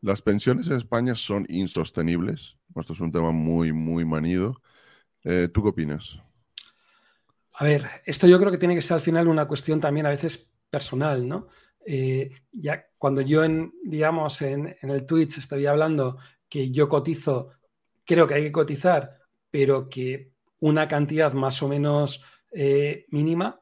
Las pensiones en España son insostenibles. Esto es un tema muy, muy manido. Eh, ¿Tú qué opinas? A ver, esto yo creo que tiene que ser al final una cuestión también a veces personal, ¿no? Eh, ya cuando yo digamos, en, el Twitch estoy hablando que yo cotizo, creo que hay que cotizar, pero que una cantidad más o menos eh, mínima,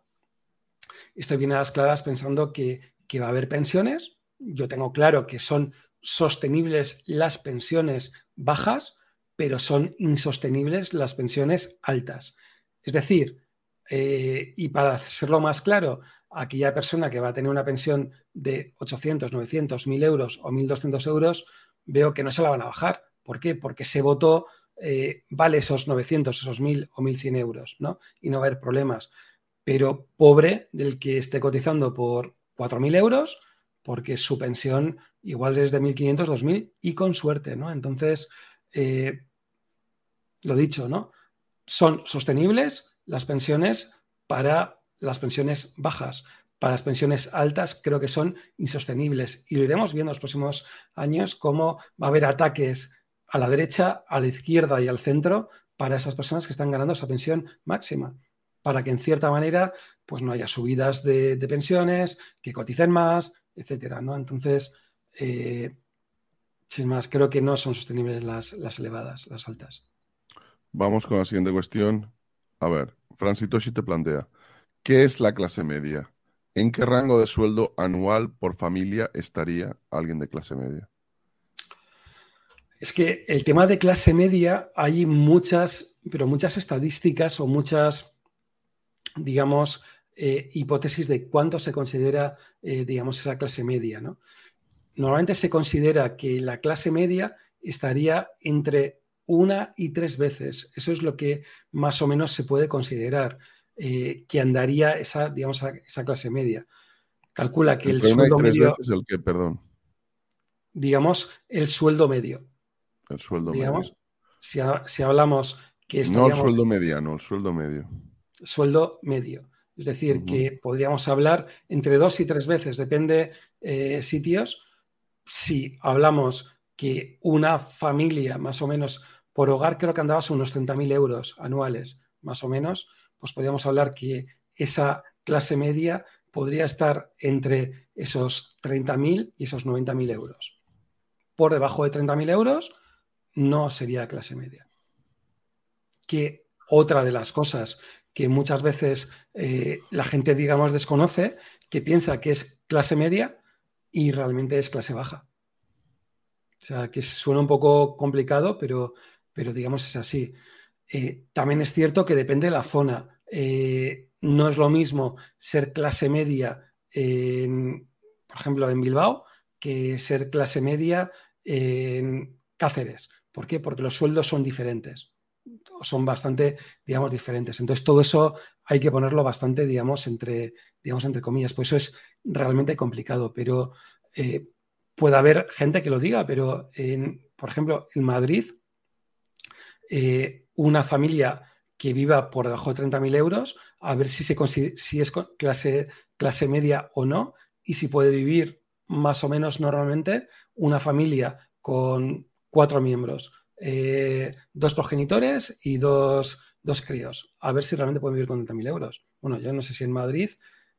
estoy bien a las claras pensando que, que va a haber pensiones. Yo tengo claro que son sostenibles las pensiones bajas, pero son insostenibles las pensiones altas. Es decir, eh, y para hacerlo más claro, aquella persona que va a tener una pensión de 800, 900, 1000 euros o 1200 euros, veo que no se la van a bajar. ¿Por qué? Porque ese voto eh, vale esos 900, esos 1000 o 1100 euros, ¿no? Y no va a haber problemas. Pero pobre del que esté cotizando por 4000 euros, porque su pensión igual es de 1500, 2000 y con suerte, ¿no? Entonces, eh, lo dicho, ¿no? Son sostenibles, las pensiones para las pensiones bajas. Para las pensiones altas creo que son insostenibles y lo iremos viendo en los próximos años cómo va a haber ataques a la derecha, a la izquierda y al centro para esas personas que están ganando esa pensión máxima, para que en cierta manera pues no haya subidas de, pensiones, que coticen más, etcétera, ¿no? Entonces, eh, sin más, creo que no son sostenibles las, las elevadas, las altas. Vamos con la siguiente cuestión. A ver, Francis Toshi te plantea, ¿qué es la clase media? ¿En qué rango de sueldo anual por familia estaría alguien de clase media? Es que el tema de clase media hay muchas, pero muchas estadísticas o muchas, digamos, eh, hipótesis de cuánto se considera, eh, digamos, esa clase media, ¿no? Normalmente se considera que la clase media estaría entre una y tres veces. Eso es lo que más o menos se puede considerar eh, que andaría esa, digamos, esa clase media. Calcula que el sueldo medio. Veces el que, perdón. Digamos, el sueldo medio. El sueldo medio. Si, si hablamos que No el sueldo mediano, el sueldo medio. Sueldo medio. Es decir, que podríamos hablar entre dos y tres veces, depende eh, sitios. Si hablamos que una familia más o menos por hogar creo que andabas unos 30.000 euros anuales, más o menos, pues podríamos hablar que esa clase media podría estar entre esos 30.000 y esos 90.000 euros. Por debajo de 30.000 euros no sería clase media. Que otra de las cosas que muchas veces eh, la gente, digamos, desconoce, que piensa que es clase media y realmente es clase baja. O sea, que suena un poco complicado, pero pero digamos es así. Eh, también es cierto que depende de la zona. Eh, no es lo mismo ser clase media, en, por ejemplo, en Bilbao, que ser clase media en Cáceres. ¿Por qué? Porque los sueldos son diferentes. Son bastante, digamos, diferentes. Entonces, todo eso hay que ponerlo bastante, digamos, entre, digamos, entre comillas. Pues eso es realmente complicado, pero eh, puede haber gente que lo diga, pero, en, por ejemplo, en Madrid, eh, una familia que viva por debajo de 30.000 euros, a ver si, se si es clase, clase media o no, y si puede vivir más o menos normalmente una familia con cuatro miembros, eh, dos progenitores y dos, dos, críos, a ver si realmente pueden vivir con 30.000 euros. Bueno, yo no sé si en Madrid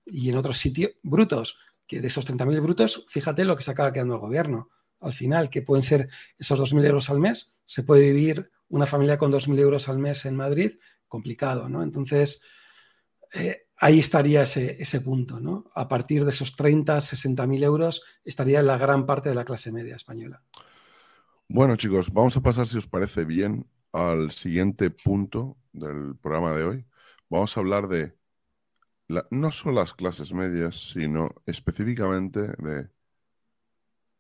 y en otros sitios brutos, que de esos 30.000 brutos, fíjate lo que se acaba quedando el gobierno. Al final, que pueden ser esos 2.000 euros al mes, se puede vivir una familia con 2.000 euros al mes en Madrid, complicado, ¿no? Entonces, eh, ahí estaría ese, ese, punto, ¿no? A partir de esos 30, 60.000 euros estaría la gran parte de la clase media española. Bueno, chicos, vamos a pasar, si os parece bien, al siguiente punto del programa de hoy. Vamos a hablar de no solo las clases medias, sino específicamente de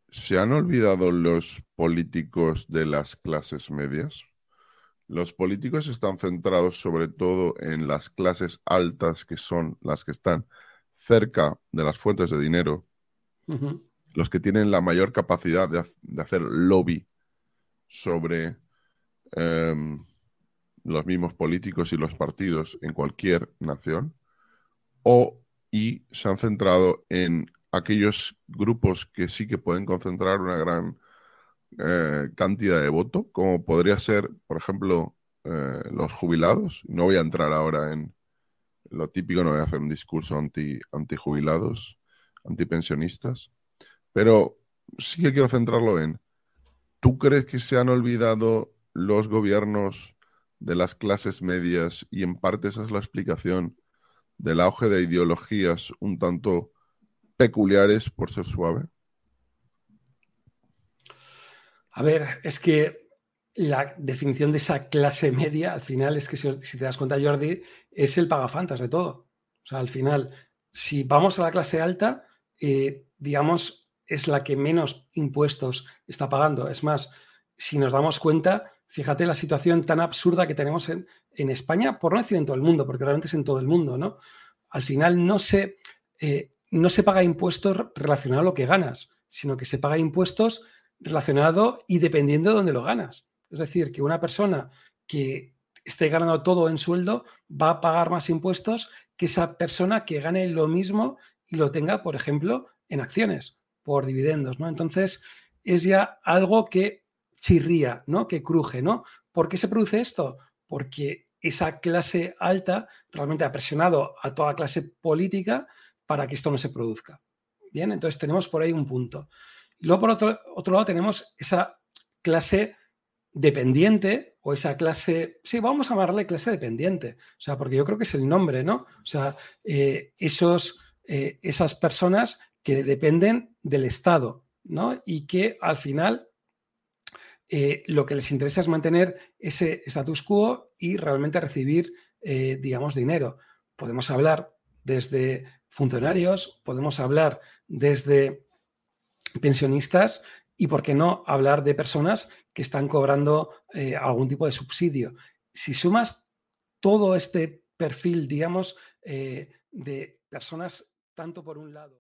¿se han olvidado los políticos de las clases medias? Los políticos están centrados sobre todo en las clases altas, que son las que están cerca de las fuentes de dinero, los que tienen la mayor capacidad de, hacer lobby sobre em, los mismos políticos y los partidos en cualquier nación, o y se han centrado en aquellos grupos que sí que pueden concentrar una gran eh, cantidad de voto, como podría ser, por ejemplo, eh, los jubilados. No voy a entrar ahora en lo típico, no voy a hacer un discurso anti, anti jubilados, antipensionistas, pero sí que quiero centrarlo en, ¿tú crees que se han olvidado los gobiernos de las clases medias y en parte esa es la explicación del auge de ideologías un tanto peculiares, por ser suave? A ver, es que la definición de esa clase media, al final, es que si, te das cuenta, Jordi, es el pagafantas de todo. O sea, al final, si vamos a la clase alta, eh, digamos, es la que menos impuestos está pagando. Es más, si nos damos cuenta, fíjate la situación tan absurda que tenemos en, España, por no decir en todo el mundo, porque realmente es en todo el mundo, ¿no? Al final no se, eh, no se paga impuestos relacionado a lo que ganas, sino que se paga impuestos relacionado y dependiendo de dónde lo ganas. Es decir, que una persona que esté ganando todo en sueldo va a pagar más impuestos que esa persona que gane lo mismo y lo tenga, por ejemplo, en acciones, por dividendos, ¿no? Entonces, es ya algo que chirría, ¿no? Que cruje, ¿no? ¿Por qué se produce esto? Porque esa clase alta realmente ha presionado a toda clase política para que esto no se produzca. Bien, entonces tenemos por ahí un punto. Luego, por otro, otro lado, tenemos esa clase dependiente o esa clase, sí, vamos a llamarle clase dependiente, o sea, porque yo creo que es el nombre, ¿no? O sea, eh, esos, eh, esas personas que dependen del Estado, ¿no? Y que al final eh, lo que les interesa es mantener ese status quo y realmente recibir, digamos, dinero. Podemos hablar desde funcionarios, podemos hablar desde pensionistas y, ¿por qué no, hablar de personas que están cobrando eh, algún tipo de subsidio? Si sumas todo este perfil, digamos, eh, de personas tanto por un lado.